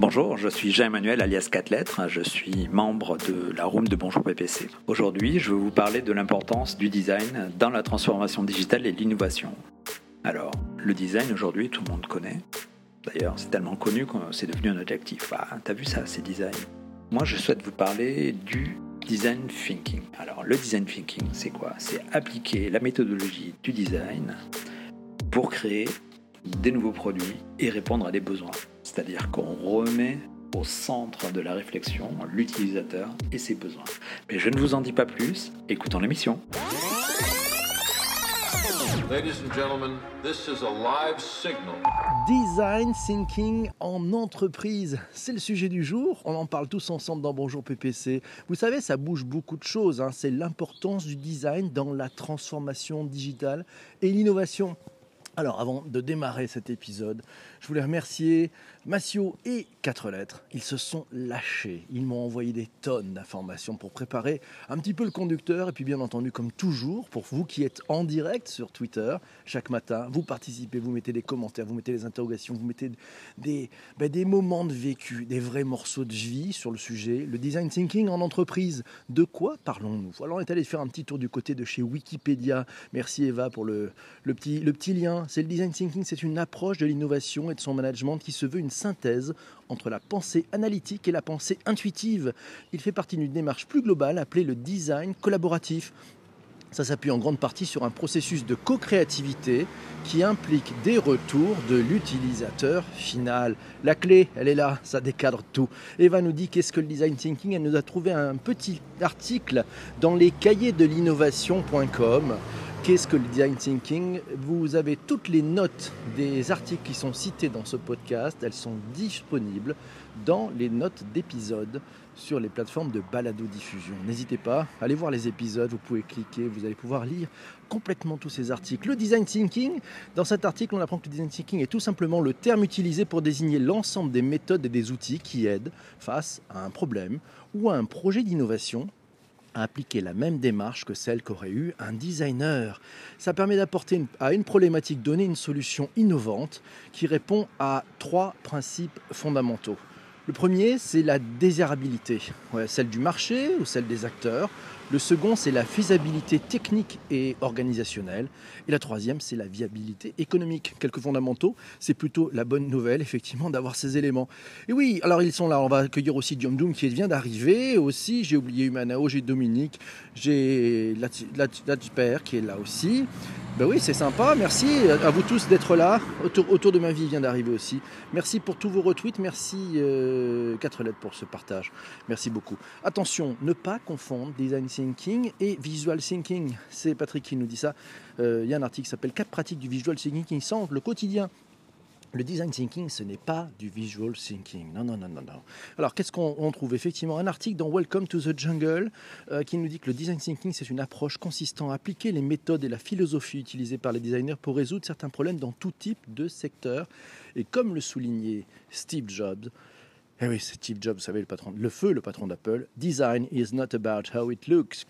Bonjour, je suis Jean-Emmanuel alias 4 lettres, je suis membre de la room de Bonjour PPC. Aujourd'hui, je vais vous parler de l'importance du design dans la transformation digitale et l'innovation. Alors, le design aujourd'hui, tout le monde connaît. D'ailleurs, c'est tellement connu que c'est devenu un objectif. Ah, t'as vu ça, c'est design. Moi, je souhaite vous parler du design thinking. Alors, le design thinking, c'est quoi? C'est appliquer la méthodologie du design pour créer des nouveaux produits et répondre à des besoins. C'est-à-dire qu'on remet au centre de la réflexion l'utilisateur et ses besoins. Mais je ne vous en dis pas plus, écoutons l'émission. Ladies and gentlemen, this is a live signal. Design thinking en entreprise, c'est le sujet du jour. On en parle tous ensemble dans Bonjour PPC. Vous savez, ça bouge beaucoup de choses. hein. C'est l'importance du design dans la transformation digitale et l'innovation. Alors, avant de démarrer cet épisode, je voulais remercier Massio et Quatre Lettres. Ils se sont lâchés. Ils m'ont envoyé des tonnes d'informations pour préparer un petit peu le conducteur. Et puis, bien entendu, comme toujours, pour vous qui êtes en direct sur Twitter, chaque matin, vous participez, vous mettez des commentaires, vous mettez des interrogations, vous mettez des, ben, des moments de vécu, des vrais morceaux de vie sur le sujet. Le design thinking en entreprise. De quoi parlons-nous? Alors, on est allé faire un petit tour du côté de chez Wikipédia. Merci Eva pour le, le petit, le petit lien. C'est le design thinking, c'est une approche de l'innovation et de son management qui se veut une synthèse entre la pensée analytique et la pensée intuitive. Il fait partie d'une démarche plus globale appelée le design collaboratif. Ça s'appuie en grande partie sur un processus de co-créativité qui implique des retours de l'utilisateur final. La clé, elle est là, ça décadre tout. Eva nous dit qu'est-ce que le design thinking Elle nous a trouvé un petit article dans les cahiers de l'innovation.com. Qu'est-ce que le design thinking? Vous avez toutes les notes des articles qui sont cités dans ce podcast. Elles sont disponibles dans les notes d'épisodes sur les plateformes de balado-diffusion. N'hésitez pas, allez voir les épisodes, vous pouvez cliquer, vous allez pouvoir lire complètement tous ces articles. Le design thinking, dans cet article, on apprend que le design thinking est tout simplement le terme utilisé pour désigner l'ensemble des méthodes et des outils qui aident face à un problème ou à un projet d'innovation à appliquer la même démarche que celle qu'aurait eu un designer. Ça permet d'apporter à une problématique donnée une solution innovante qui répond à trois principes fondamentaux. Le premier, c'est la désirabilité, celle du marché ou celle des acteurs. Le second, c'est la faisabilité technique et organisationnelle. Et la troisième, c'est la viabilité économique. Quelques fondamentaux, c'est plutôt la bonne nouvelle, effectivement, d'avoir ces éléments. Et oui, alors ils sont là. On va accueillir aussi Diom Doom qui vient d'arriver. Aussi, j'ai oublié Humanao, j'ai Dominique, j'ai Latper qui est là aussi. Ben oui, c'est sympa. Merci à vous tous d'être là. Autour, autour de ma vie vient d'arriver aussi. Merci pour tous vos retweets. Merci euh, 4 lettres pour ce partage. Merci beaucoup. Attention, ne pas confondre design thinking et visual thinking. C'est Patrick qui nous dit ça. Euh, Il y a un article qui s'appelle 4 pratiques du visual thinking qui le quotidien. Le design thinking, ce n'est pas du visual thinking. Non, non, non, non, non. Alors, qu'est-ce qu'on on trouve Effectivement, un article dans Welcome to the Jungle euh, qui nous dit que le design thinking, c'est une approche consistant à appliquer les méthodes et la philosophie utilisées par les designers pour résoudre certains problèmes dans tout type de secteur. Et comme le soulignait Steve Jobs, eh oui, c'est Steve Jobs, vous savez, le patron, le feu, le patron d'Apple. Design is not about how it looks,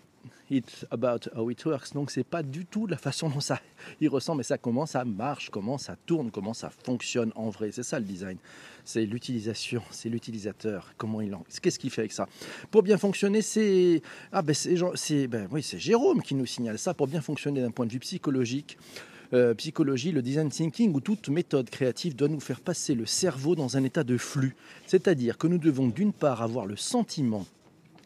it's about how it works. Donc, c'est pas du tout la façon dont ça il ressemble, mais ça comment ça marche, comment ça tourne, comment ça fonctionne en vrai. C'est ça le design. C'est l'utilisation, c'est l'utilisateur, comment il en, qu'est-ce qu'il fait avec ça. Pour bien fonctionner, c'est ah ben c'est ben oui, c'est Jérôme qui nous signale ça. Pour bien fonctionner d'un point de vue psychologique. Euh, psychologie, le design thinking ou toute méthode créative doit nous faire passer le cerveau dans un état de flux. C'est-à-dire que nous devons d'une part avoir le sentiment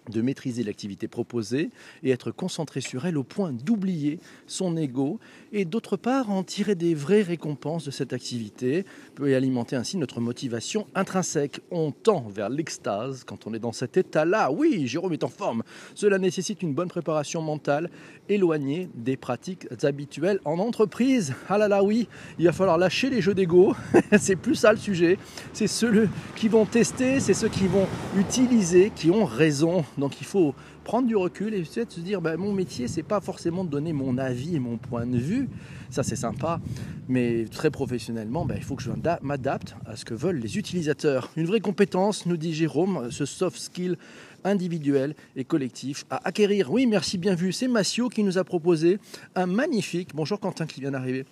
de maîtriser l'activité proposée et être concentré sur elle au point d'oublier son ego et d'autre part en tirer des vraies récompenses de cette activité peut alimenter ainsi notre motivation intrinsèque. On tend vers l'extase quand on est dans cet état-là. Oui, Jérôme est en forme. Cela nécessite une bonne préparation mentale éloignée des pratiques habituelles en entreprise. Ah là là, oui, il va falloir lâcher les jeux d'ego. c'est plus ça le sujet. C'est ceux qui vont tester, c'est ceux qui vont utiliser, qui ont raison. Donc il faut prendre du recul et se dire ben, mon métier c'est pas forcément de donner mon avis et mon point de vue. Ça c'est sympa. Mais très professionnellement ben, il faut que je m'adapte à ce que veulent les utilisateurs. Une vraie compétence nous dit Jérôme ce soft skill individuel et collectif à acquérir. Oui merci bien vu. C'est Massio qui nous a proposé un magnifique bonjour Quentin qui vient d'arriver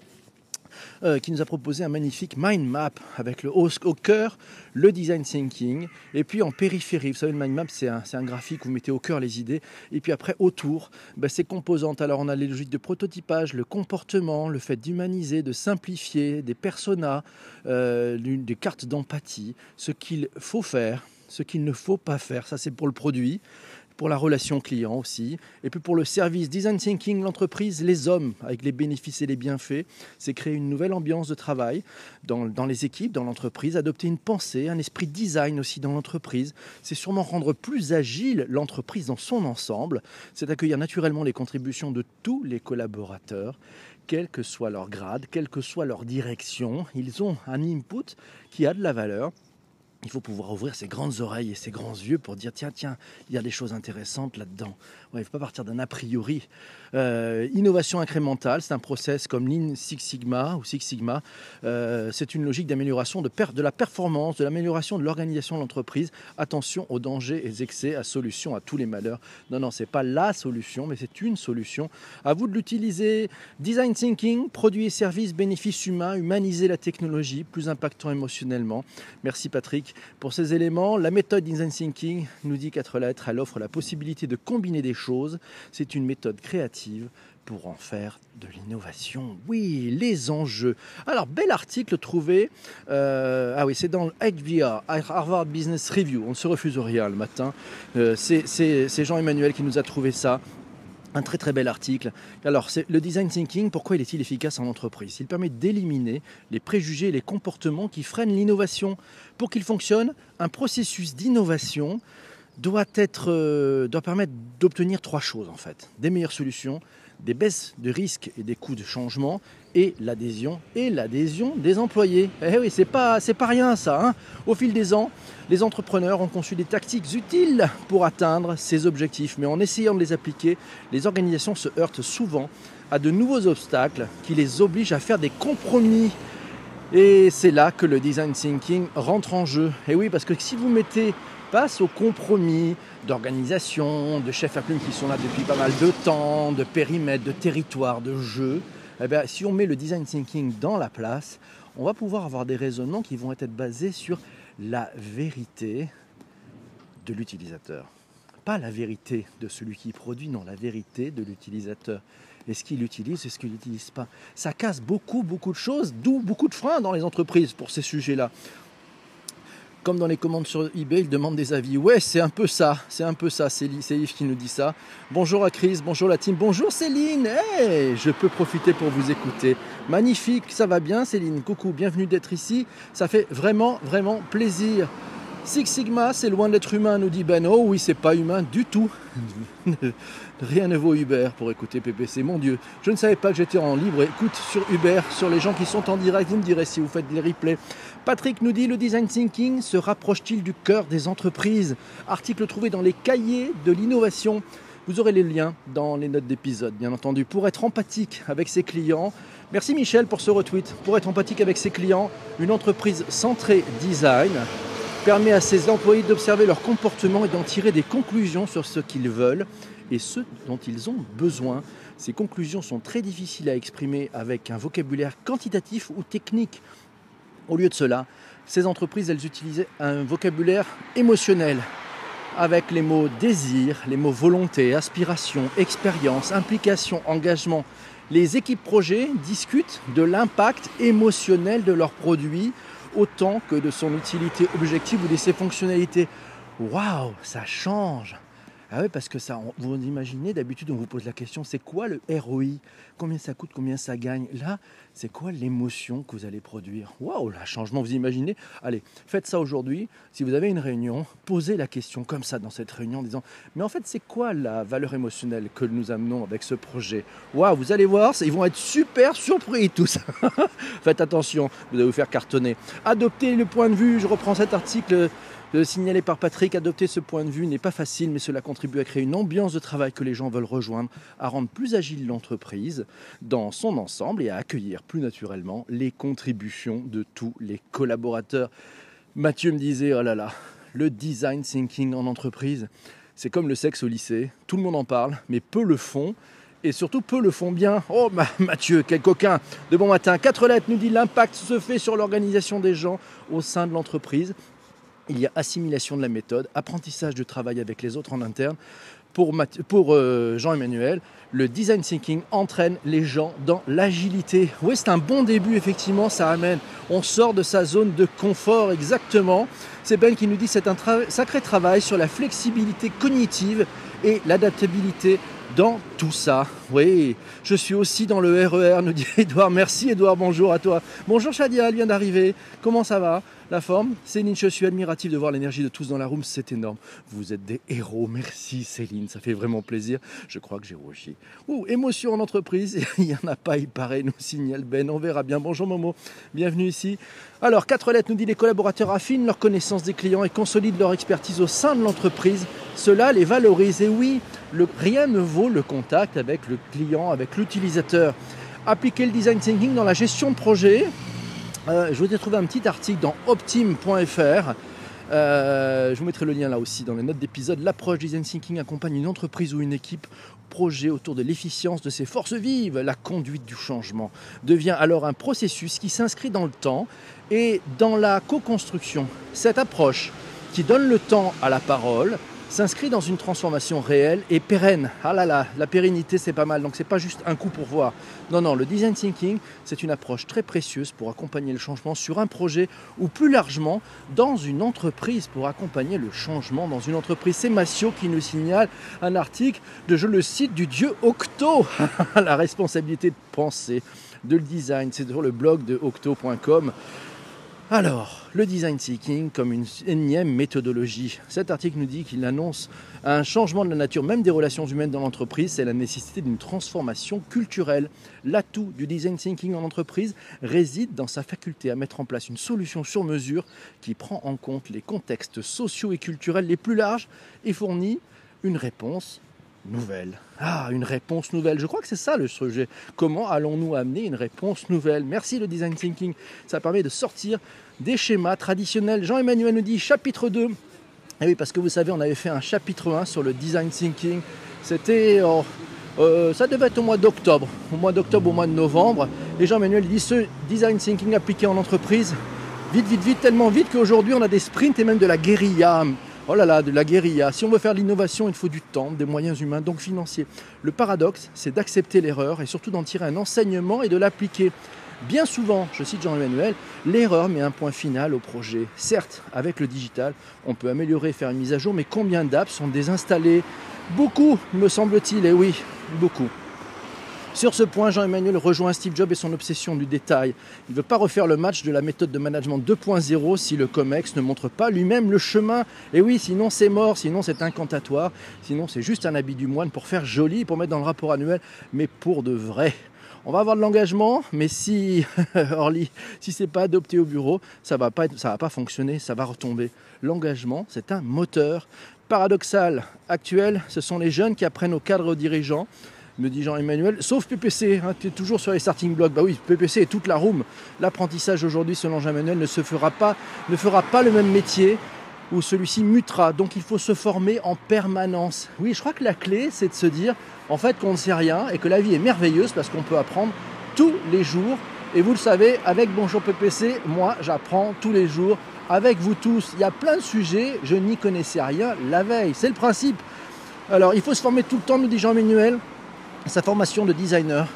euh, qui nous a proposé un magnifique mind map avec le au, au cœur le design thinking et puis en périphérie. Vous savez, le mind map, c'est un, un, graphique où vous mettez au cœur les idées et puis après autour, ben, ces composantes. Alors on a les logiques de prototypage, le comportement, le fait d'humaniser, de simplifier, des personas, euh, des cartes d'empathie, ce qu'il faut faire, ce qu'il ne faut pas faire. Ça, c'est pour le produit pour la relation client aussi, et puis pour le service design thinking, l'entreprise, les hommes, avec les bénéfices et les bienfaits, c'est créer une nouvelle ambiance de travail dans, les équipes, dans l'entreprise, adopter une pensée, un esprit design aussi dans l'entreprise, c'est sûrement rendre plus agile l'entreprise dans son ensemble, c'est accueillir naturellement les contributions de tous les collaborateurs, quel que soit leur grade, quelle que soit leur direction, ils ont un input qui a de la valeur il faut pouvoir ouvrir ses grandes oreilles et ses grands yeux pour dire tiens, tiens, il y a des choses intéressantes là-dedans. Il ne faut pas partir d'un a priori. Euh, innovation incrémentale, c'est un process comme Lean Six Sigma ou Six Sigma. Euh, c'est une logique d'amélioration de, de, la performance, de l'amélioration de l'organisation de l'entreprise. Attention aux dangers et aux excès, à solution à tous les malheurs. Non, non, c'est pas la solution, mais c'est une solution. À vous de l'utiliser. Design thinking, produits et services, bénéfices humains, humaniser la technologie, plus impactant émotionnellement. Merci Patrick pour ces éléments. La méthode design thinking nous dit quatre lettres. Elle offre la possibilité de combiner des choses. C'est une méthode créative pour en faire de l'innovation. Oui, les enjeux. Alors, bel article trouvé. Euh, ah oui, c'est dans le HBR, Harvard Business Review. On ne se refuse rien le matin. Euh, c'est Jean-Emmanuel qui nous a trouvé ça. Un très très bel article. Alors, le design thinking, pourquoi il est-il efficace en entreprise? Il permet d'éliminer les préjugés et les comportements qui freinent l'innovation. Pour qu'il fonctionne, un processus d'innovation doit, euh, doit permettre d'obtenir trois choses en fait. Des meilleures solutions, des baisses de risques et des coûts de changement et l'adhésion et l'adhésion des employés. Eh oui, c'est pas c'est pas rien ça. Hein. Au fil des ans, les entrepreneurs ont conçu des tactiques utiles pour atteindre ces objectifs, mais en essayant de les appliquer, les organisations se heurtent souvent à de nouveaux obstacles qui les obligent à faire des compromis. Et c'est là que le design thinking rentre en jeu. Et oui, parce que si vous mettez passe au compromis d'organisation, de chefs à plume qui sont là depuis pas mal de temps, de périmètre, de territoire, de jeu. Eh bien, si on met le design thinking dans la place, on va pouvoir avoir des raisonnements qui vont être basés sur la vérité de l'utilisateur. Pas la vérité de celui qui produit, non, la vérité de l'utilisateur. Est-ce qu'il utilise, est-ce qu'il n'utilise pas Ça casse beaucoup, beaucoup de choses, d'où beaucoup de freins dans les entreprises pour ces sujets-là comme dans les commandes sur eBay, ils demandent des avis. Ouais, c'est un peu ça, c'est un peu ça. C'est Yves qui nous dit ça. Bonjour à Chris, bonjour la team, bonjour Céline. Hey, je peux profiter pour vous écouter. Magnifique, ça va bien Céline? Coucou, bienvenue d'être ici. Ça fait vraiment, vraiment plaisir. Six Sigma, c'est loin d'être humain, nous dit Ben. Oh oui, c'est pas humain du tout. Rien ne vaut Uber pour écouter PPC. Mon Dieu, je ne savais pas que j'étais en libre écoute sur Uber, sur les gens qui sont en direct. Vous me direz si vous faites des replays. Patrick nous dit le design thinking se rapproche-t-il du cœur des entreprises? Article trouvé dans les cahiers de l'innovation. Vous aurez les liens dans les notes d'épisode, bien entendu, pour être empathique avec ses clients. Merci Michel pour ce retweet. Pour être empathique avec ses clients, une entreprise centrée design permet à ses employés d'observer leur comportement et d'en tirer des conclusions sur ce qu'ils veulent et ce dont ils ont besoin. Ces conclusions sont très difficiles à exprimer avec un vocabulaire quantitatif ou technique. Au lieu de cela, ces entreprises, elles utilisaient un vocabulaire émotionnel avec les mots désir, les mots volonté, aspiration, expérience, implication, engagement. Les équipes projets discutent de l'impact émotionnel de leurs produits autant que de son utilité objective ou de ses fonctionnalités. Waouh, ça change ah oui, parce que ça, vous imaginez, d'habitude on vous pose la question, c'est quoi le ROI Combien ça coûte Combien ça gagne? Là, c'est quoi l'émotion que vous allez produire? Waouh, le changement, vous imaginez? Allez, faites ça aujourd'hui. Si vous avez une réunion, posez la question comme ça dans cette réunion en disant, mais en fait, c'est quoi la valeur émotionnelle que nous amenons avec ce projet? Waouh, vous allez voir, ils vont être super surpris tous. Faites attention, vous allez vous faire cartonner. Adoptez le point de vue, je reprends cet article le signaler par Patrick, adopter ce point de vue n'est pas facile, mais cela contribue à créer une ambiance de travail que les gens veulent rejoindre, à rendre plus agile l'entreprise dans son ensemble et à accueillir plus naturellement les contributions de tous les collaborateurs. Mathieu me disait, oh là là, le design thinking en entreprise, c'est comme le sexe au lycée, tout le monde en parle, mais peu le font. et surtout peu le font bien. Oh Mathieu, quel coquin De bon matin, quatre lettres nous dit l'impact se fait sur l'organisation des gens au sein de l'entreprise. Il y a assimilation de la méthode, apprentissage du travail avec les autres en interne. Pour, euh, Jean-Emmanuel, le design thinking entraîne les gens dans l'agilité. Oui, c'est un bon début, effectivement, ça amène. On sort de sa zone de confort, exactement. C'est Ben qui nous dit c'est un sacré travail sur la flexibilité cognitive et l'adaptabilité dans tout ça. Oui, je suis aussi dans le RER, e nous dit Edouard. Merci Edouard, bonjour à toi. Bonjour Shadia, elle vient d'arriver. Comment ça va? La forme? Céline, je suis admirative de voir l'énergie de tous dans la room, c'est énorme. Vous êtes des héros, merci Céline, ça fait vraiment plaisir. Je crois que j'ai rougi. Ouh, émotion en entreprise, il n'y en a pas, il paraît, nous signale Ben. On verra bien. Bonjour Momo, bienvenue ici. Alors, quatre lettres nous dit les collaborateurs affinent leur connaissance des clients et consolident leur expertise au sein de l'entreprise. Cela les valorise. Et oui, rien ne vaut le contact avec le client, avec l'utilisateur. Appliquer le design thinking dans la gestion de projet. Euh, je vous ai trouvé un petit article dans optim.fr. Euh, je vous mettrai le lien là aussi dans les notes d'épisode. L'approche design thinking accompagne une entreprise ou une équipe projet autour de l'efficience de ses forces vives. La conduite du changement devient alors un processus qui s'inscrit dans le temps et dans la co-construction. Cette approche qui donne le temps à la parole s'inscrit dans une transformation réelle et pérenne. Ah là là, la pérennité c'est pas mal, donc c'est pas juste un coup pour voir. Non, non, le design thinking c'est une approche très précieuse pour accompagner le changement sur un projet ou plus largement dans une entreprise pour accompagner le changement dans une entreprise. C'est Massio qui nous signale un article de, je le cite, du dieu Octo, la responsabilité de penser de le design, c'est sur le blog de octo.com. Alors, le design thinking comme une énième méthodologie. Cet article nous dit qu'il annonce un changement de la nature même des relations humaines dans l'entreprise, c'est la nécessité d'une transformation culturelle. L'atout du design thinking en entreprise réside dans sa faculté à mettre en place une solution sur mesure qui prend en compte les contextes sociaux et culturels les plus larges et fournit une réponse nouvelle. Ah, une réponse nouvelle. Je crois que c'est ça le sujet. Comment allons-nous amener une réponse nouvelle? Merci le design thinking. Ça permet de sortir des schémas traditionnels. Jean-Emmanuel nous dit chapitre 2. Et eh oui, parce que vous savez, on avait fait un chapitre 1 sur le design thinking. C'était. Oh, euh, ça devait être au mois d'octobre, au mois d'octobre, au mois de novembre. Et Jean-Emmanuel dit ce design thinking appliqué en entreprise, vite, vite, vite, tellement vite qu'aujourd'hui on a des sprints et même de la guérilla. Oh là là, de la guérilla. Si on veut faire de l'innovation, il faut du temps, des moyens humains, donc financiers. Le paradoxe, c'est d'accepter l'erreur et surtout d'en tirer un enseignement et de l'appliquer. Bien souvent, je cite Jean-Emmanuel, l'erreur met un point final au projet. Certes, avec le digital, on peut améliorer, faire une mise à jour, mais combien d'apps sont désinstallées? Beaucoup, me semble-t-il, et oui, beaucoup. Sur ce point, Jean-Emmanuel rejoint Steve Jobs et son obsession du détail. Il ne veut pas refaire le match de la méthode de management 2.0 si le COMEX ne montre pas lui-même le chemin. Et oui, sinon c'est mort, sinon c'est incantatoire, sinon c'est juste un habit du moine pour faire joli, pour mettre dans le rapport annuel, mais pour de vrai. On va avoir de l'engagement, mais si Orly, si c'est pas adopté au bureau, ça va pas ça va pas fonctionner, ça va retomber. L'engagement, c'est un moteur paradoxal actuel. Ce sont les jeunes qui apprennent aux cadres dirigeants me dit Jean-Emmanuel, sauf PPC, hein, tu es toujours sur les starting blocks. Bah oui, PPC est toute la room. L'apprentissage aujourd'hui, selon Jean-Emmanuel, ne se fera pas, ne fera pas le même métier où celui-ci mutera. Donc il faut se former en permanence. Oui, je crois que la clé, c'est de se dire en fait qu'on ne sait rien et que la vie est merveilleuse parce qu'on peut apprendre tous les jours. Et vous le savez, avec Bonjour PPC, moi j'apprends tous les jours. Avec vous tous, il y a plein de sujets, je n'y connaissais rien la veille. C'est le principe. Alors il faut se former tout le temps, nous dit Jean-Emmanuel. Sa formation de designer,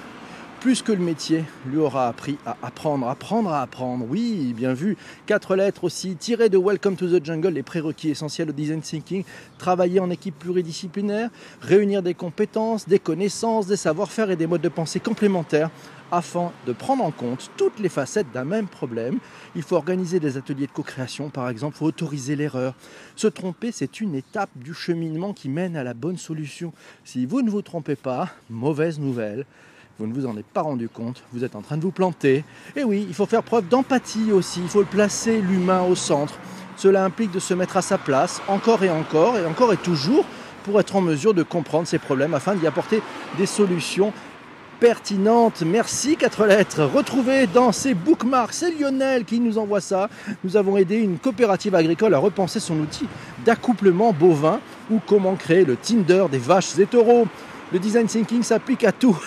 plus que le métier, lui aura appris à apprendre, apprendre à apprendre. Oui, bien vu. Quatre lettres aussi, tirées de Welcome to the Jungle, les prérequis essentiels au design thinking. Travailler en équipe pluridisciplinaire, réunir des compétences, des connaissances, des savoir-faire et des modes de pensée complémentaires afin de prendre en compte toutes les facettes d'un même problème. Il faut organiser des ateliers de co-création, par exemple, il faut autoriser l'erreur. Se tromper, c'est une étape du cheminement qui mène à la bonne solution. Si vous ne vous trompez pas, mauvaise nouvelle, vous ne vous en êtes pas rendu compte, vous êtes en train de vous planter. Et oui, il faut faire preuve d'empathie aussi, il faut placer l'humain au centre. Cela implique de se mettre à sa place encore et encore et encore et toujours pour être en mesure de comprendre ces problèmes afin d'y apporter des solutions pertinente. Merci quatre lettres. Retrouvez dans ces bookmarks, c'est Lionel qui nous envoie ça. Nous avons aidé une coopérative agricole à repenser son outil d'accouplement bovin ou comment créer le Tinder des vaches et taureaux. Le design thinking s'applique à tout.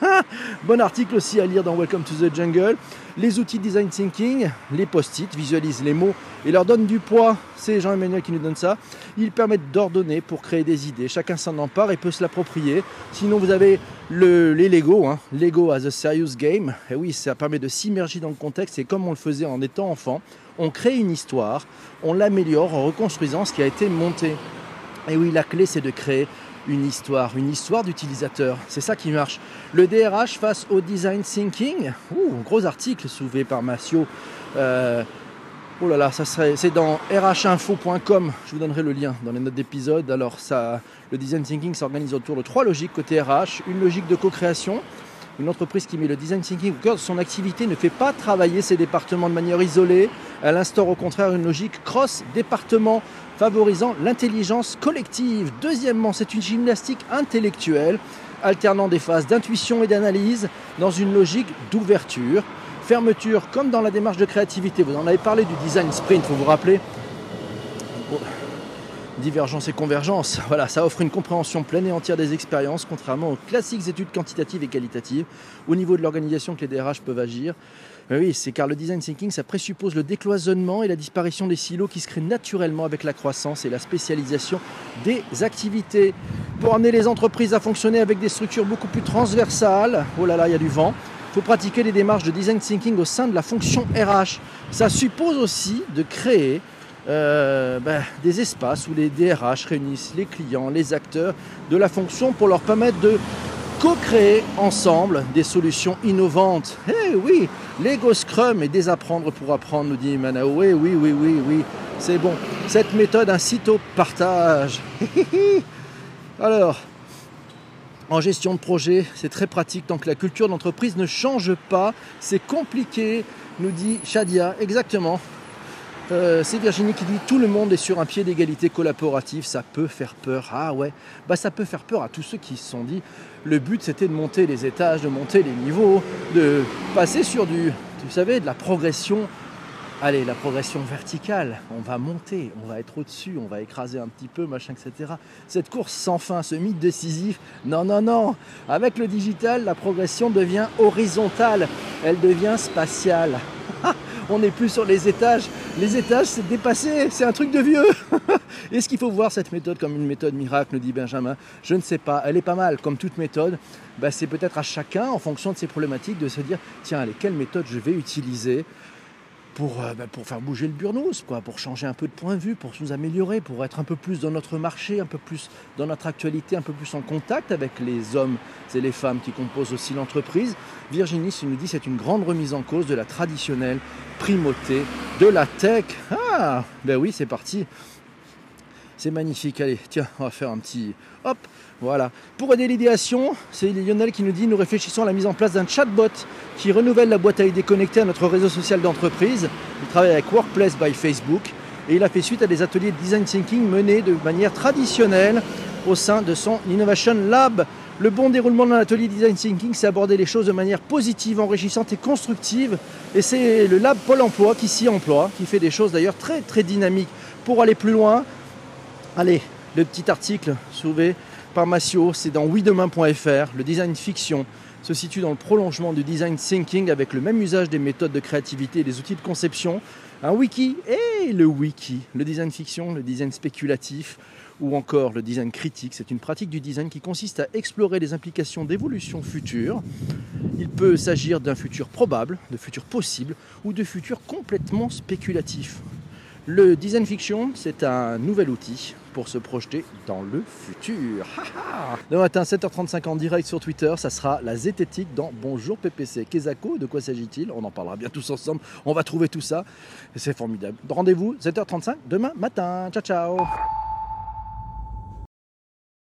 bon article aussi à lire dans Welcome to the Jungle. Les outils design thinking, les post-it, visualisent les mots et leur donnent du poids. C'est Jean-Emmanuel qui nous donne ça. Ils permettent d'ordonner pour créer des idées. Chacun s'en empare et peut se l'approprier. Sinon, vous avez les Lego, hein. Lego as a serious game. Et oui, ça permet de s'immerger dans le contexte et comme on le faisait en étant enfant, on crée une histoire, on l'améliore en reconstruisant ce qui a été monté. Et oui, la clé, c'est de créer une histoire, une histoire d'utilisateur. C'est ça qui marche. Le DRH face au design thinking. Ouh, gros article soulevé par Massio. Euh, oh là là, ça serait, c'est dans rhinfo.com. Je vous donnerai le lien dans les notes d'épisode. Alors ça, le design thinking s'organise autour de trois logiques côté RH. Une logique de co-création. Une entreprise qui met le design thinking au cœur de son activité ne fait pas travailler ses départements de manière isolée. Elle instaure au contraire une logique cross-département favorisant l'intelligence collective. Deuxièmement, c'est une gymnastique intellectuelle alternant des phases d'intuition et d'analyse dans une logique d'ouverture. Fermeture, comme dans la démarche de créativité. Vous en avez parlé du design sprint, vous vous rappelez Divergence et convergence, voilà, ça offre une compréhension pleine et entière des expériences, contrairement aux classiques études quantitatives et qualitatives, au niveau de l'organisation que les DRH peuvent agir. Oui, c'est car le design thinking, ça présuppose le décloisonnement et la disparition des silos qui se créent naturellement avec la croissance et la spécialisation des activités. Pour amener les entreprises à fonctionner avec des structures beaucoup plus transversales, oh là là, il y a du vent, il faut pratiquer les démarches de design thinking au sein de la fonction RH. Ça suppose aussi de créer euh, ben, des espaces où les DRH réunissent les clients, les acteurs de la fonction pour leur permettre de co-créer ensemble des solutions innovantes. Eh oui, Lego Scrum et désapprendre pour apprendre, nous dit Manao. Oui, oui, oui, oui, oui, c'est bon. Cette méthode incite au partage. Alors, en gestion de projet, c'est très pratique tant que la culture d'entreprise ne change pas. C'est compliqué, nous dit Shadia. Exactement. Euh, c'est Virginie qui dit tout le monde est sur un pied d'égalité collaborative, ça peut faire peur. Ah ouais, bah ça peut faire peur à tous ceux qui se sont dit le but c'était de monter les étages, de monter les niveaux, de passer sur du, vous savez, de la progression. Allez, la progression verticale, on va monter, on va être au-dessus, on va écraser un petit peu, machin, etc. Cette course sans fin, ce mythe décisif, non, non, non. Avec le digital, la progression devient horizontale, elle devient spatiale. On n'est plus sur les étages. Les étages, c'est dépassé, c'est un truc de vieux. Est-ce qu'il faut voir cette méthode comme une méthode miracle, dit Benjamin Je ne sais pas. Elle est pas mal, comme toute méthode. Bah, c'est peut-être à chacun, en fonction de ses problématiques, de se dire tiens, allez, quelle méthode je vais utiliser pour, euh, bah, pour faire bouger le burnous, quoi, pour changer un peu de point de vue, pour nous améliorer, pour être un peu plus dans notre marché, un peu plus dans notre actualité, un peu plus en contact avec les hommes et les femmes qui composent aussi l'entreprise. Virginie nous dit c'est une grande remise en cause de la traditionnelle primauté de la tech. Ah, ben oui, c'est parti. C'est magnifique. Allez, tiens, on va faire un petit hop. Voilà. Pour aider l'idéation, c'est Lionel qui nous dit nous réfléchissons à la mise en place d'un chatbot qui renouvelle la boîte à idées connectée à notre réseau social d'entreprise. Il travaille avec Workplace by Facebook et il a fait suite à des ateliers de design thinking menés de manière traditionnelle au sein de son Innovation Lab. Le bon déroulement d'un atelier design thinking, c'est aborder les choses de manière positive, enrichissante et constructive. Et c'est le lab Pôle Emploi qui s'y emploie, qui fait des choses d'ailleurs très très dynamiques. Pour aller plus loin, allez, le petit article soulevé c'est dans oui-demain.fr. Le design fiction se situe dans le prolongement du design thinking avec le même usage des méthodes de créativité et des outils de conception. Un wiki et le wiki, le design fiction, le design spéculatif ou encore le design critique. C'est une pratique du design qui consiste à explorer les implications d'évolution future. Il peut s'agir d'un futur probable, de futur possible ou de futur complètement spéculatif. Le design fiction, c'est un nouvel outil se projeter dans le futur. Demain matin, 7h35 en direct sur Twitter, ça sera la zététique dans Bonjour PPC. Kezako, de quoi s'agit-il? On en parlera bien tous ensemble. On va trouver tout ça. C'est formidable. Rendez-vous 7h35 demain matin. Ciao, ciao